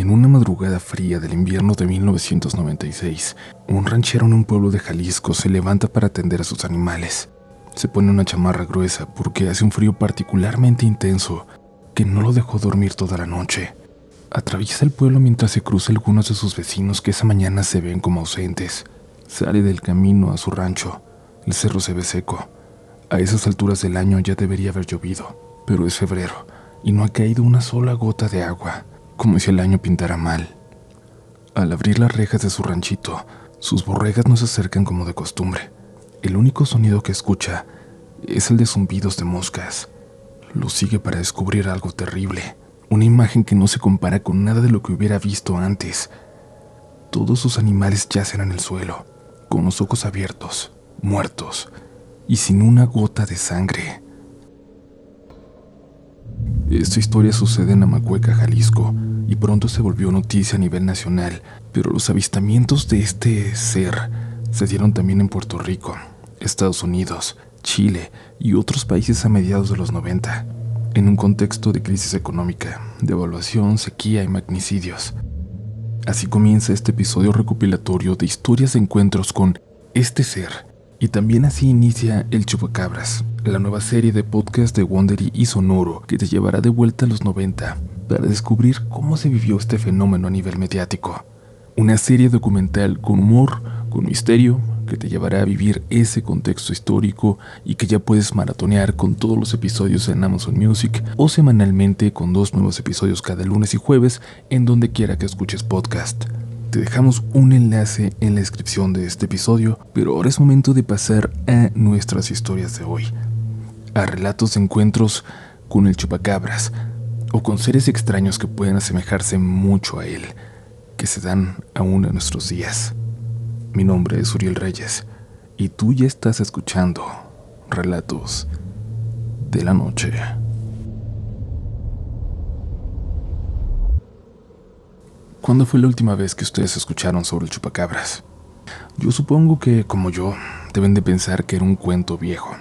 En una madrugada fría del invierno de 1996, un ranchero en un pueblo de Jalisco se levanta para atender a sus animales. Se pone una chamarra gruesa porque hace un frío particularmente intenso que no lo dejó dormir toda la noche. Atraviesa el pueblo mientras se cruza algunos de sus vecinos que esa mañana se ven como ausentes. Sale del camino a su rancho. El cerro se ve seco. A esas alturas del año ya debería haber llovido, pero es febrero y no ha caído una sola gota de agua como si el año pintara mal. Al abrir las rejas de su ranchito, sus borregas no se acercan como de costumbre. El único sonido que escucha es el de zumbidos de moscas. Lo sigue para descubrir algo terrible, una imagen que no se compara con nada de lo que hubiera visto antes. Todos sus animales yacen en el suelo, con los ojos abiertos, muertos y sin una gota de sangre. Esta historia sucede en Amacueca, Jalisco, y pronto se volvió noticia a nivel nacional, pero los avistamientos de este ser se dieron también en Puerto Rico, Estados Unidos, Chile y otros países a mediados de los 90, en un contexto de crisis económica, devaluación, sequía y magnicidios. Así comienza este episodio recopilatorio de historias de encuentros con este ser, y también así inicia El Chupacabras, la nueva serie de podcast de Wondery y Sonoro que te llevará de vuelta a los 90 para descubrir cómo se vivió este fenómeno a nivel mediático. Una serie documental con humor, con misterio, que te llevará a vivir ese contexto histórico y que ya puedes maratonear con todos los episodios en Amazon Music o semanalmente con dos nuevos episodios cada lunes y jueves en donde quiera que escuches podcast. Te dejamos un enlace en la descripción de este episodio, pero ahora es momento de pasar a nuestras historias de hoy. A relatos de encuentros con el chupacabras, o con seres extraños que pueden asemejarse mucho a él, que se dan aún en nuestros días. Mi nombre es Uriel Reyes y tú ya estás escuchando Relatos de la Noche. ¿Cuándo fue la última vez que ustedes escucharon sobre el chupacabras? Yo supongo que, como yo, deben de pensar que era un cuento viejo,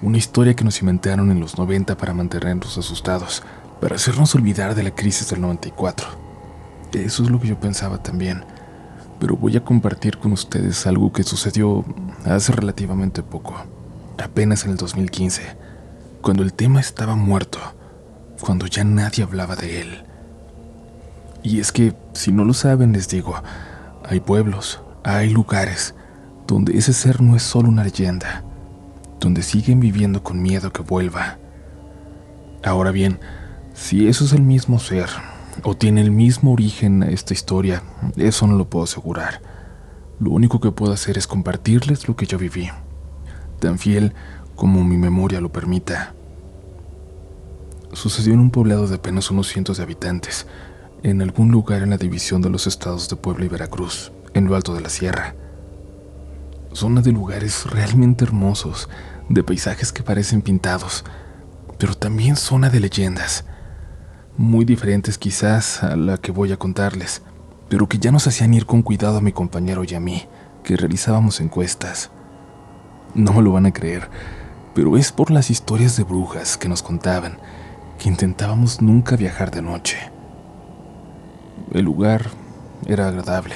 una historia que nos inventaron en los 90 para mantenernos asustados, para hacernos olvidar de la crisis del 94. Eso es lo que yo pensaba también, pero voy a compartir con ustedes algo que sucedió hace relativamente poco, apenas en el 2015, cuando el tema estaba muerto, cuando ya nadie hablaba de él. Y es que, si no lo saben, les digo, hay pueblos, hay lugares donde ese ser no es solo una leyenda, donde siguen viviendo con miedo que vuelva. Ahora bien, si eso es el mismo ser, o tiene el mismo origen a esta historia, eso no lo puedo asegurar. Lo único que puedo hacer es compartirles lo que yo viví, tan fiel como mi memoria lo permita. Sucedió en un poblado de apenas unos cientos de habitantes, en algún lugar en la división de los estados de Puebla y Veracruz, en lo alto de la sierra. Zona de lugares realmente hermosos, de paisajes que parecen pintados, pero también zona de leyendas muy diferentes quizás a la que voy a contarles, pero que ya nos hacían ir con cuidado a mi compañero y a mí, que realizábamos encuestas. No me lo van a creer, pero es por las historias de brujas que nos contaban que intentábamos nunca viajar de noche. El lugar era agradable.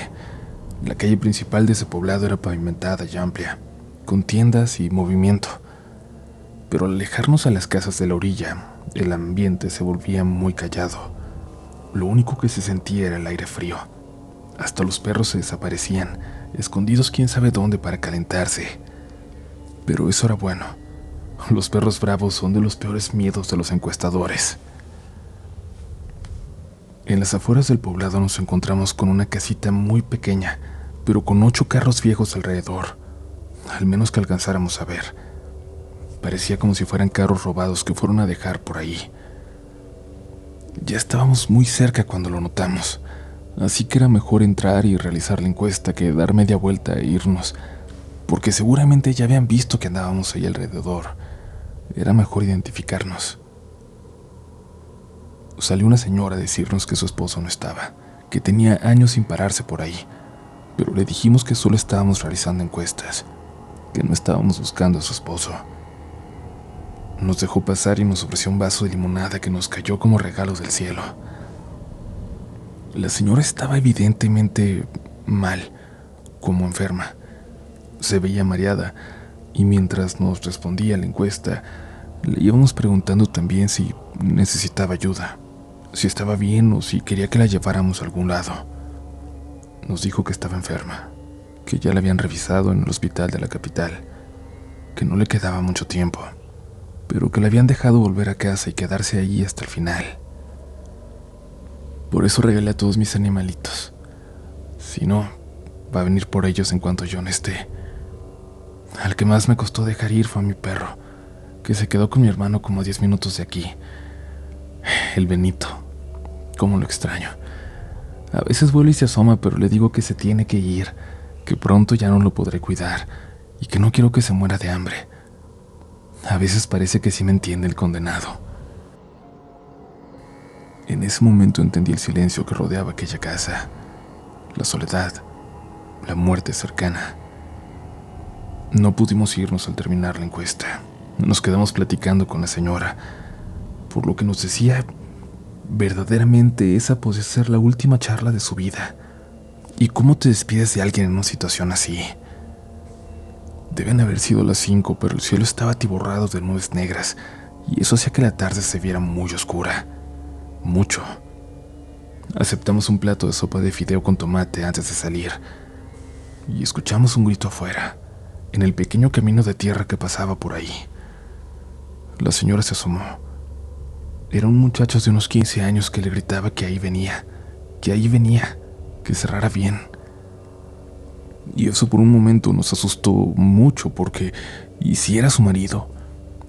La calle principal de ese poblado era pavimentada y amplia, con tiendas y movimiento. Pero al alejarnos a las casas de la orilla, el ambiente se volvía muy callado. Lo único que se sentía era el aire frío. Hasta los perros se desaparecían, escondidos quién sabe dónde para calentarse. Pero eso era bueno. Los perros bravos son de los peores miedos de los encuestadores. En las afueras del poblado nos encontramos con una casita muy pequeña, pero con ocho carros viejos alrededor, al menos que alcanzáramos a ver. Parecía como si fueran carros robados que fueron a dejar por ahí. Ya estábamos muy cerca cuando lo notamos, así que era mejor entrar y realizar la encuesta que dar media vuelta e irnos, porque seguramente ya habían visto que andábamos ahí alrededor. Era mejor identificarnos. Salió una señora a decirnos que su esposo no estaba, que tenía años sin pararse por ahí, pero le dijimos que solo estábamos realizando encuestas, que no estábamos buscando a su esposo. Nos dejó pasar y nos ofreció un vaso de limonada que nos cayó como regalo del cielo. La señora estaba evidentemente mal, como enferma. Se veía mareada y mientras nos respondía la encuesta, le íbamos preguntando también si necesitaba ayuda, si estaba bien o si quería que la lleváramos a algún lado. Nos dijo que estaba enferma, que ya la habían revisado en el hospital de la capital, que no le quedaba mucho tiempo, pero que la habían dejado volver a casa y quedarse allí hasta el final. Por eso regalé a todos mis animalitos. Si no, va a venir por ellos en cuanto yo no esté. Al que más me costó dejar ir fue a mi perro, que se quedó con mi hermano como a 10 minutos de aquí. El Benito. Cómo lo extraño. A veces vuelve y se asoma, pero le digo que se tiene que ir, que pronto ya no lo podré cuidar y que no quiero que se muera de hambre. A veces parece que sí me entiende el condenado. En ese momento entendí el silencio que rodeaba aquella casa, la soledad, la muerte cercana. No pudimos irnos al terminar la encuesta. Nos quedamos platicando con la señora, por lo que nos decía, verdaderamente esa podía ser la última charla de su vida. ¿Y cómo te despides de alguien en una situación así? Deben haber sido las cinco, pero el cielo estaba atiborrado de nubes negras, y eso hacía que la tarde se viera muy oscura. Mucho. Aceptamos un plato de sopa de fideo con tomate antes de salir, y escuchamos un grito afuera, en el pequeño camino de tierra que pasaba por ahí. La señora se asomó. Era un muchacho de unos 15 años que le gritaba que ahí venía, que ahí venía, que cerrara bien. Y eso por un momento nos asustó mucho porque, ¿y si era su marido?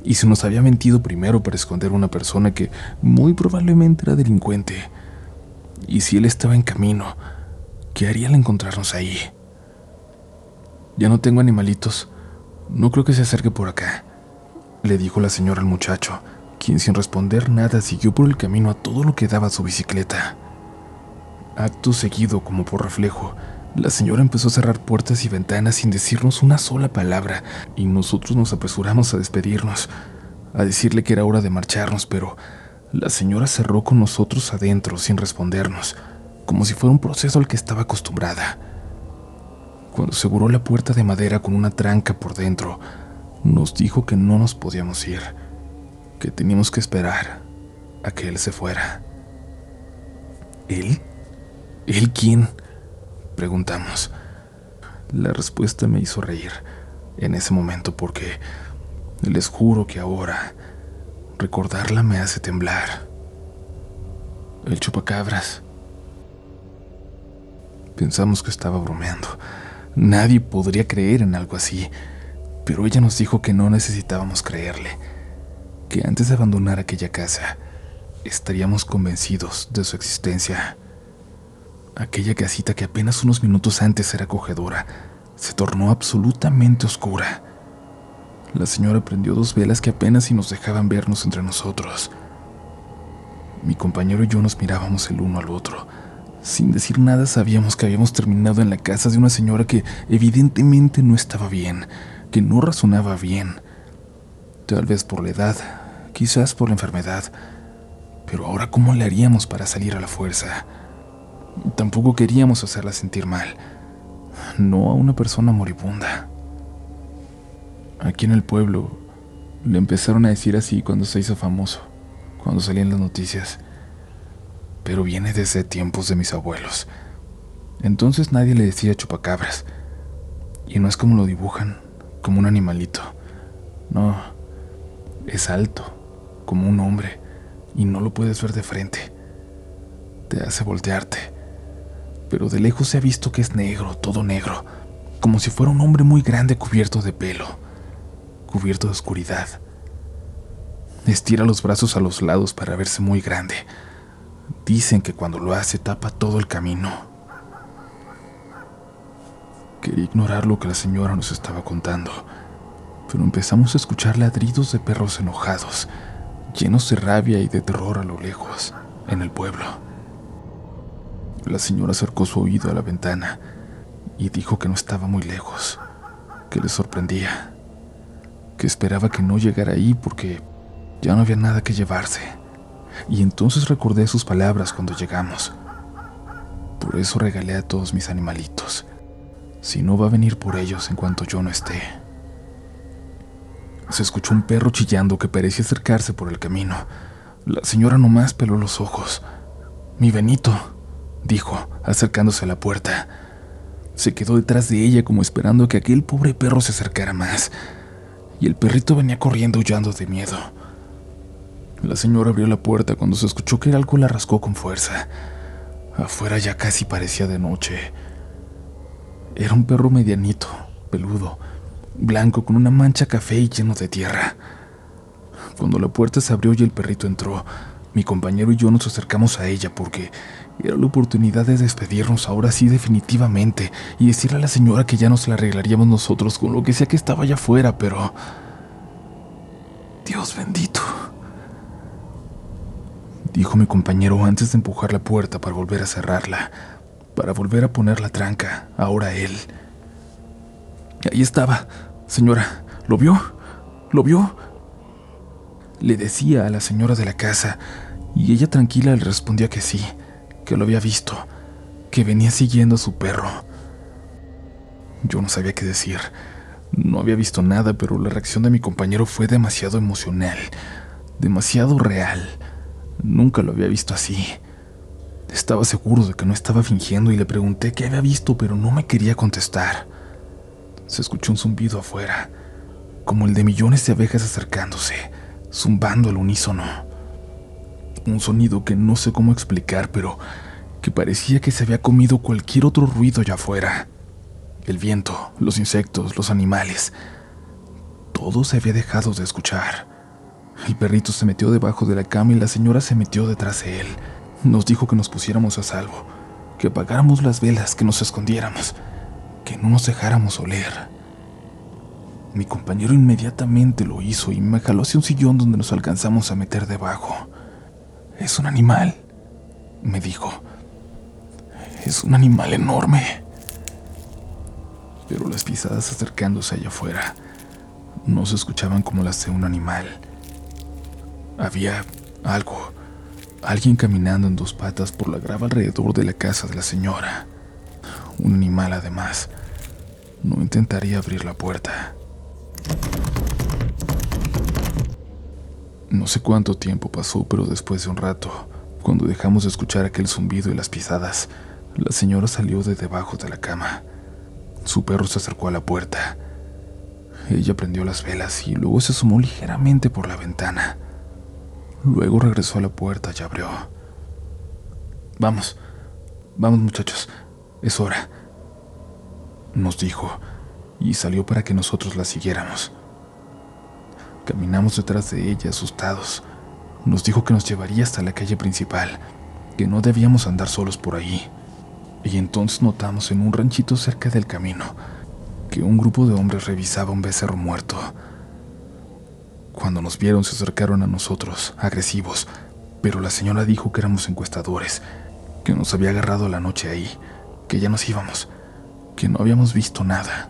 ¿Y si nos había mentido primero para esconder a una persona que muy probablemente era delincuente? ¿Y si él estaba en camino? ¿Qué haría al encontrarnos ahí? Ya no tengo animalitos. No creo que se acerque por acá, le dijo la señora al muchacho, quien sin responder nada siguió por el camino a todo lo que daba su bicicleta. Acto seguido, como por reflejo, la señora empezó a cerrar puertas y ventanas sin decirnos una sola palabra, y nosotros nos apresuramos a despedirnos, a decirle que era hora de marcharnos, pero la señora cerró con nosotros adentro sin respondernos, como si fuera un proceso al que estaba acostumbrada. Cuando aseguró la puerta de madera con una tranca por dentro, nos dijo que no nos podíamos ir, que teníamos que esperar a que él se fuera. ¿Él? ¿Él quién? Preguntamos. La respuesta me hizo reír en ese momento porque les juro que ahora recordarla me hace temblar. El chupacabras. Pensamos que estaba bromeando Nadie podría creer en algo así, pero ella nos dijo que no necesitábamos creerle, que antes de abandonar aquella casa estaríamos convencidos de su existencia. Aquella casita que apenas unos minutos antes era acogedora se tornó absolutamente oscura. La señora prendió dos velas que apenas si nos dejaban vernos entre nosotros. Mi compañero y yo nos mirábamos el uno al otro sin decir nada sabíamos que habíamos terminado en la casa de una señora que evidentemente no estaba bien, que no razonaba bien. Tal vez por la edad, quizás por la enfermedad. Pero ahora ¿cómo le haríamos para salir a la fuerza? Tampoco queríamos hacerla sentir mal. No a una persona moribunda. Aquí en el pueblo le empezaron a decir así cuando se hizo famoso, cuando salían las noticias pero viene desde tiempos de mis abuelos. Entonces nadie le decía chupacabras. Y no es como lo dibujan, como un animalito. No, es alto, como un hombre, y no lo puedes ver de frente. Te hace voltearte. Pero de lejos se ha visto que es negro, todo negro, como si fuera un hombre muy grande cubierto de pelo, cubierto de oscuridad. Estira los brazos a los lados para verse muy grande Dicen que cuando lo hace tapa todo el camino. Quería ignorar lo que la señora nos estaba contando, pero empezamos a escuchar ladridos de perros enojados, llenos de rabia y de terror a lo lejos, en el pueblo. La señora acercó su oído a la ventana y dijo que no estaba muy lejos, que le sorprendía, que esperaba que no llegara ahí porque ya no había nada que llevarse y entonces recordé sus palabras cuando llegamos. Por eso regalé a todos mis animalitos. Si no va a venir por ellos en cuanto yo no esté. Se escuchó un perro chillando que parecía acercarse por el camino. La señora nomás peló los ojos. Mi Benito, dijo, acercándose a la puerta. Se quedó detrás de ella como esperando que aquel pobre perro se acercara más. Y el perrito venía corriendo huyendo de miedo. La señora abrió la puerta cuando se escuchó que algo la rascó con fuerza. Afuera ya casi parecía de noche. Era un perro medianito, peludo, blanco con una mancha café y lleno de tierra. Cuando la puerta se abrió y el perrito entró, mi compañero y yo nos acercamos a ella porque era la oportunidad de despedirnos ahora sí definitivamente y decirle a la señora que ya nos la arreglaríamos nosotros con lo que sea que estaba allá afuera, pero... Dios bendito. Dijo mi compañero antes de empujar la puerta para volver a cerrarla, para volver a poner la tranca, ahora él. Ahí estaba, señora. ¿Lo vio? ¿Lo vio? Le decía a la señora de la casa, y ella tranquila le respondía que sí, que lo había visto, que venía siguiendo a su perro. Yo no sabía qué decir. No había visto nada, pero la reacción de mi compañero fue demasiado emocional, demasiado real. Nunca lo había visto así. Estaba seguro de que no estaba fingiendo y le pregunté qué había visto, pero no me quería contestar. Se escuchó un zumbido afuera, como el de millones de abejas acercándose zumbando al unísono. Un sonido que no sé cómo explicar, pero que parecía que se había comido cualquier otro ruido allá afuera. El viento, los insectos, los animales. Todo se había dejado de escuchar. El perrito se metió debajo de la cama y la señora se metió detrás de él. Nos dijo que nos pusiéramos a salvo, que apagáramos las velas, que nos escondiéramos, que no nos dejáramos oler. Mi compañero inmediatamente lo hizo y me jaló hacia un sillón donde nos alcanzamos a meter debajo. Es un animal, me dijo. Es un animal enorme. Pero las pisadas acercándose allá afuera no se escuchaban como las de un animal. Había algo, alguien caminando en dos patas por la grava alrededor de la casa de la señora. Un animal además. No intentaría abrir la puerta. No sé cuánto tiempo pasó, pero después de un rato, cuando dejamos de escuchar aquel zumbido y las pisadas, la señora salió de debajo de la cama. Su perro se acercó a la puerta. Ella prendió las velas y luego se asomó ligeramente por la ventana. Luego regresó a la puerta y abrió. Vamos, vamos muchachos, es hora, nos dijo, y salió para que nosotros la siguiéramos. Caminamos detrás de ella asustados. Nos dijo que nos llevaría hasta la calle principal, que no debíamos andar solos por ahí. Y entonces notamos en un ranchito cerca del camino que un grupo de hombres revisaba un becerro muerto. Cuando nos vieron se acercaron a nosotros, agresivos, pero la señora dijo que éramos encuestadores, que nos había agarrado la noche ahí, que ya nos íbamos, que no habíamos visto nada.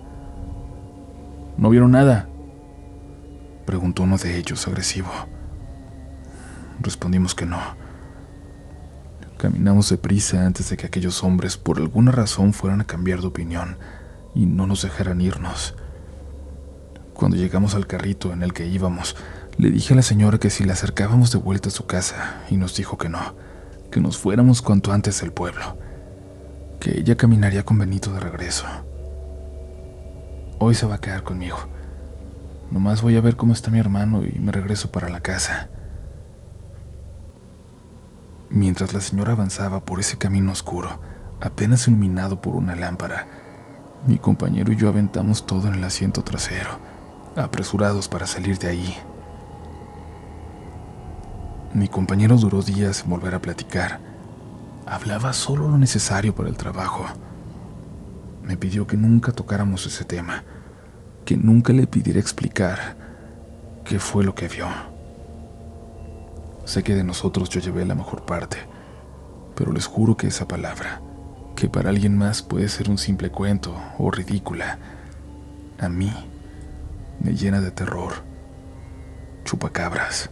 ¿No vieron nada? Preguntó uno de ellos, agresivo. Respondimos que no. Caminamos deprisa antes de que aquellos hombres por alguna razón fueran a cambiar de opinión y no nos dejaran irnos. Cuando llegamos al carrito en el que íbamos, le dije a la señora que si la acercábamos de vuelta a su casa y nos dijo que no, que nos fuéramos cuanto antes del pueblo, que ella caminaría con Benito de regreso. Hoy se va a quedar conmigo Nomás voy a ver cómo está mi hermano y me regreso para la casa. Mientras la señora avanzaba por ese camino oscuro, apenas iluminado por una lámpara, mi compañero y yo aventamos todo en el asiento trasero, apresurados para salir de ahí. Mi compañero duró días en volver a platicar. Hablaba solo lo necesario para el trabajo. Me pidió que nunca tocáramos ese tema que nunca le pidiera explicar qué fue lo que vio. Sé que de nosotros yo llevé la mejor parte, pero les juro que esa palabra, que para alguien más puede ser un simple cuento o ridícula, a mí me llena de terror. Chupacabras.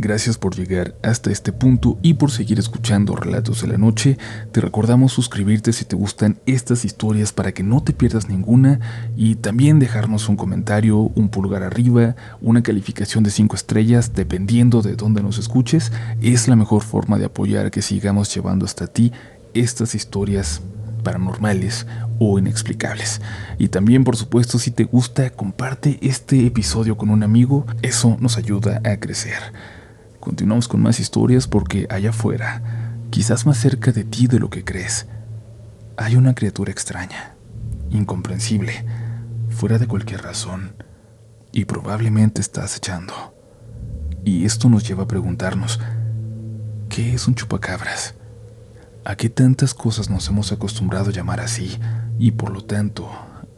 Gracias por llegar hasta este punto y por seguir escuchando Relatos de la Noche. Te recordamos suscribirte si te gustan estas historias para que no te pierdas ninguna y también dejarnos un comentario, un pulgar arriba, una calificación de 5 estrellas, dependiendo de dónde nos escuches. Es la mejor forma de apoyar que sigamos llevando hasta ti estas historias paranormales o inexplicables. Y también, por supuesto, si te gusta, comparte este episodio con un amigo. Eso nos ayuda a crecer. Continuamos con más historias porque allá afuera, quizás más cerca de ti de lo que crees, hay una criatura extraña, incomprensible, fuera de cualquier razón, y probablemente está acechando. Y esto nos lleva a preguntarnos, ¿qué es un chupacabras? ¿A qué tantas cosas nos hemos acostumbrado a llamar así y por lo tanto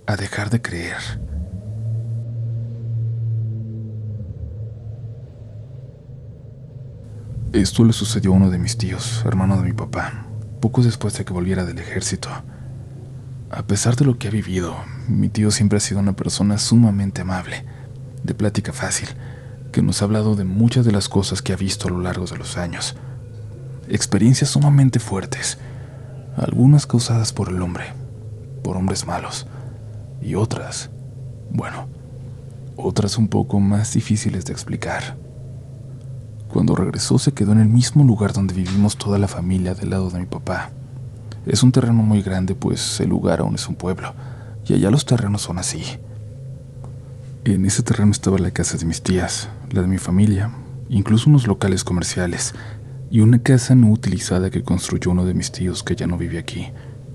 a dejar de creer? Esto le sucedió a uno de mis tíos, hermano de mi papá, poco después de que volviera del ejército. A pesar de lo que ha vivido, mi tío siempre ha sido una persona sumamente amable, de plática fácil, que nos ha hablado de muchas de las cosas que ha visto a lo largo de los años. Experiencias sumamente fuertes, algunas causadas por el hombre, por hombres malos, y otras, bueno, otras un poco más difíciles de explicar. Cuando regresó se quedó en el mismo lugar donde vivimos toda la familia del lado de mi papá. Es un terreno muy grande, pues el lugar aún es un pueblo, y allá los terrenos son así. En ese terreno estaba la casa de mis tías, la de mi familia, incluso unos locales comerciales, y una casa no utilizada que construyó uno de mis tíos que ya no vive aquí.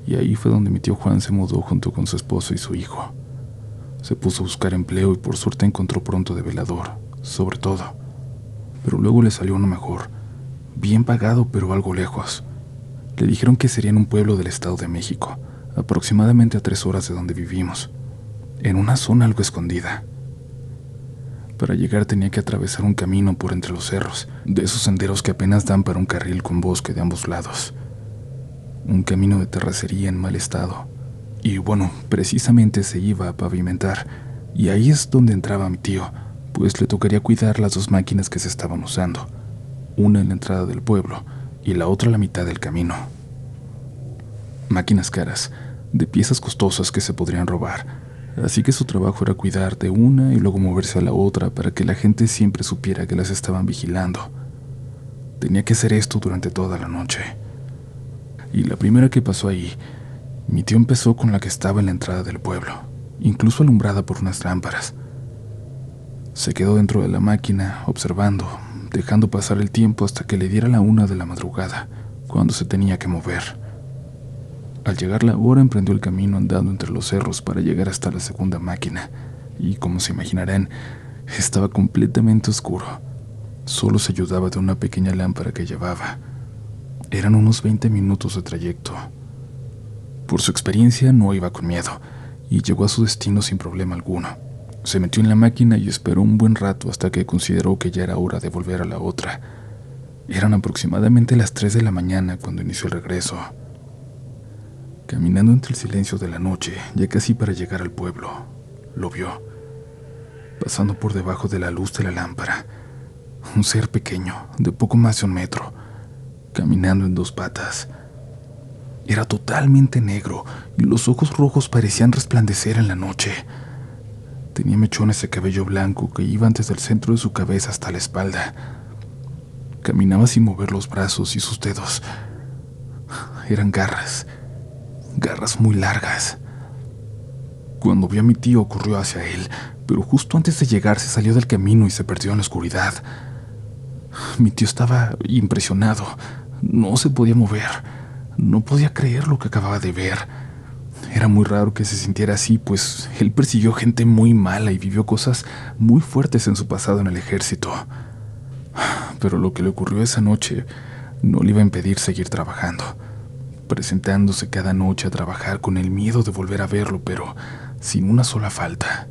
Y ahí fue donde mi tío Juan se mudó junto con su esposo y su hijo. Se puso a buscar empleo y por suerte encontró pronto de velador, sobre todo pero luego le salió uno mejor, bien pagado pero algo lejos. Le dijeron que sería en un pueblo del Estado de México, aproximadamente a tres horas de donde vivimos, en una zona algo escondida. Para llegar tenía que atravesar un camino por entre los cerros, de esos senderos que apenas dan para un carril con bosque de ambos lados. Un camino de terracería en mal estado. Y bueno, precisamente se iba a pavimentar, y ahí es donde entraba mi tío, pues le tocaría cuidar las dos máquinas que se estaban usando, una en la entrada del pueblo y la otra a la mitad del camino. Máquinas caras, de piezas costosas que se podrían robar, así que su trabajo era cuidar de una y luego moverse a la otra para que la gente siempre supiera que las estaban vigilando. Tenía que hacer esto durante toda la noche. Y la primera que pasó ahí, mi tío empezó con la que estaba en la entrada del pueblo, incluso alumbrada por unas lámparas. Se quedó dentro de la máquina, observando, dejando pasar el tiempo hasta que le diera la una de la madrugada, cuando se tenía que mover. Al llegar la hora emprendió el camino andando entre los cerros para llegar hasta la segunda máquina, y como se imaginarán, estaba completamente oscuro. Solo se ayudaba de una pequeña lámpara que llevaba. Eran unos 20 minutos de trayecto. Por su experiencia no iba con miedo, y llegó a su destino sin problema alguno. Se metió en la máquina y esperó un buen rato hasta que consideró que ya era hora de volver a la otra. Eran aproximadamente las 3 de la mañana cuando inició el regreso. Caminando entre el silencio de la noche, ya casi para llegar al pueblo, lo vio, pasando por debajo de la luz de la lámpara, un ser pequeño, de poco más de un metro, caminando en dos patas. Era totalmente negro y los ojos rojos parecían resplandecer en la noche. Tenía mechones de cabello blanco que iban desde el centro de su cabeza hasta la espalda. Caminaba sin mover los brazos y sus dedos. Eran garras, garras muy largas. Cuando vio a mi tío corrió hacia él, pero justo antes de llegar se salió del camino y se perdió en la oscuridad. Mi tío estaba impresionado. No se podía mover. No podía creer lo que acababa de ver. Era muy raro que se sintiera así, pues él persiguió gente muy mala y vivió cosas muy fuertes en su pasado en el ejército. Pero lo que le ocurrió esa noche no le iba a impedir seguir trabajando, presentándose cada noche a trabajar con el miedo de volver a verlo, pero sin una sola falta.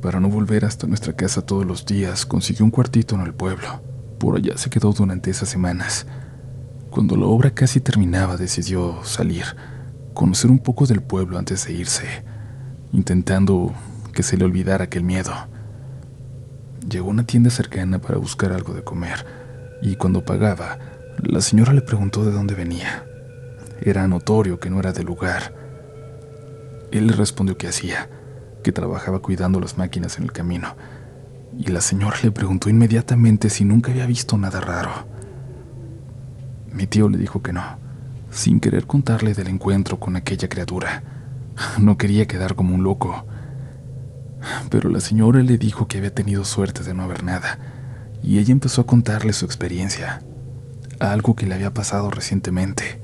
Para no volver hasta nuestra casa todos los días, consiguió un cuartito en el pueblo. Por allá se quedó durante esas semanas. Cuando la obra casi terminaba, decidió salir conocer un poco del pueblo antes de irse, intentando que se le olvidara aquel miedo. Llegó a una tienda cercana para buscar algo de comer y cuando pagaba, la señora le preguntó de dónde venía. Era notorio que no era del lugar. Él le respondió que hacía, que trabajaba cuidando las máquinas en el camino, y la señora le preguntó inmediatamente si nunca había visto nada raro. Mi tío le dijo que no, sin querer contarle del encuentro con aquella criatura. No quería quedar como un loco. Pero la señora le dijo que había tenido suerte de no haber nada, y ella empezó a contarle su experiencia, algo que le había pasado recientemente.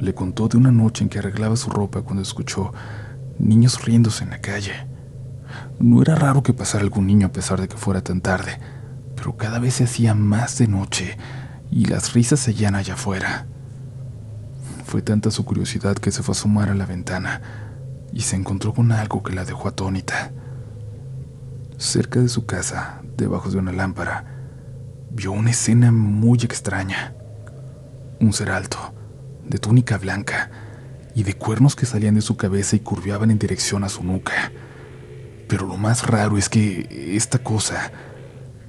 Le contó de una noche en que arreglaba su ropa cuando escuchó niños riéndose en la calle. No era raro que pasara algún niño a pesar de que fuera tan tarde, pero cada vez se hacía más de noche y las risas seguían allá afuera. Fue tanta su curiosidad que se fue a asomar a la ventana y se encontró con algo que la dejó atónita. Cerca de su casa, debajo de una lámpara, vio una escena muy extraña. Un ser alto, de túnica blanca y de cuernos que salían de su cabeza y curviaban en dirección a su nuca. Pero lo más raro es que esta cosa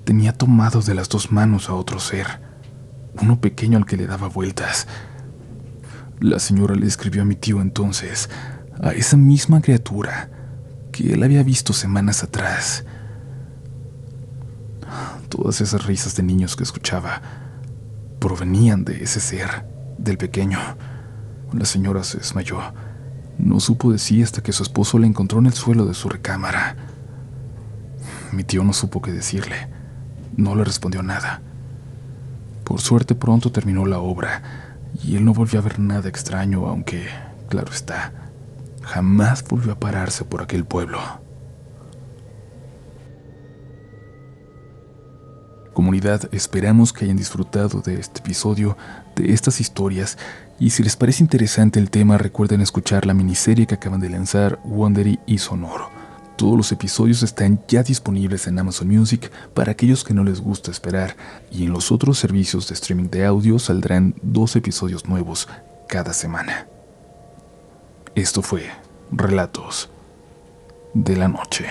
tenía tomado de las dos manos a otro ser, uno pequeño al que le daba vueltas. La señora le escribió a mi tío entonces, a esa misma criatura que él había visto semanas atrás. Todas esas risas de niños que escuchaba provenían de ese ser, del pequeño. La señora se desmayó. No supo de sí hasta que su esposo la encontró en el suelo de su recámara. Mi tío no supo qué decirle. No le respondió nada. Por suerte pronto terminó la obra y él no volvió a ver nada extraño, aunque, claro está, jamás volvió a pararse por aquel pueblo. Comunidad, esperamos que hayan disfrutado de este episodio, de estas historias, y si les parece interesante el tema, recuerden escuchar la miniserie que acaban de lanzar Wondery y Sonoro. Todos los episodios están ya disponibles en Amazon Music para aquellos que no les gusta esperar, y en los otros servicios de streaming de audio saldrán dos episodios nuevos cada semana. Esto fue Relatos de la Noche.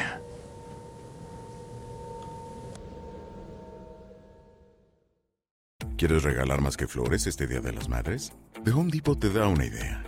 ¿Quieres regalar más que flores este Día de las Madres? The Home Depot te da una idea.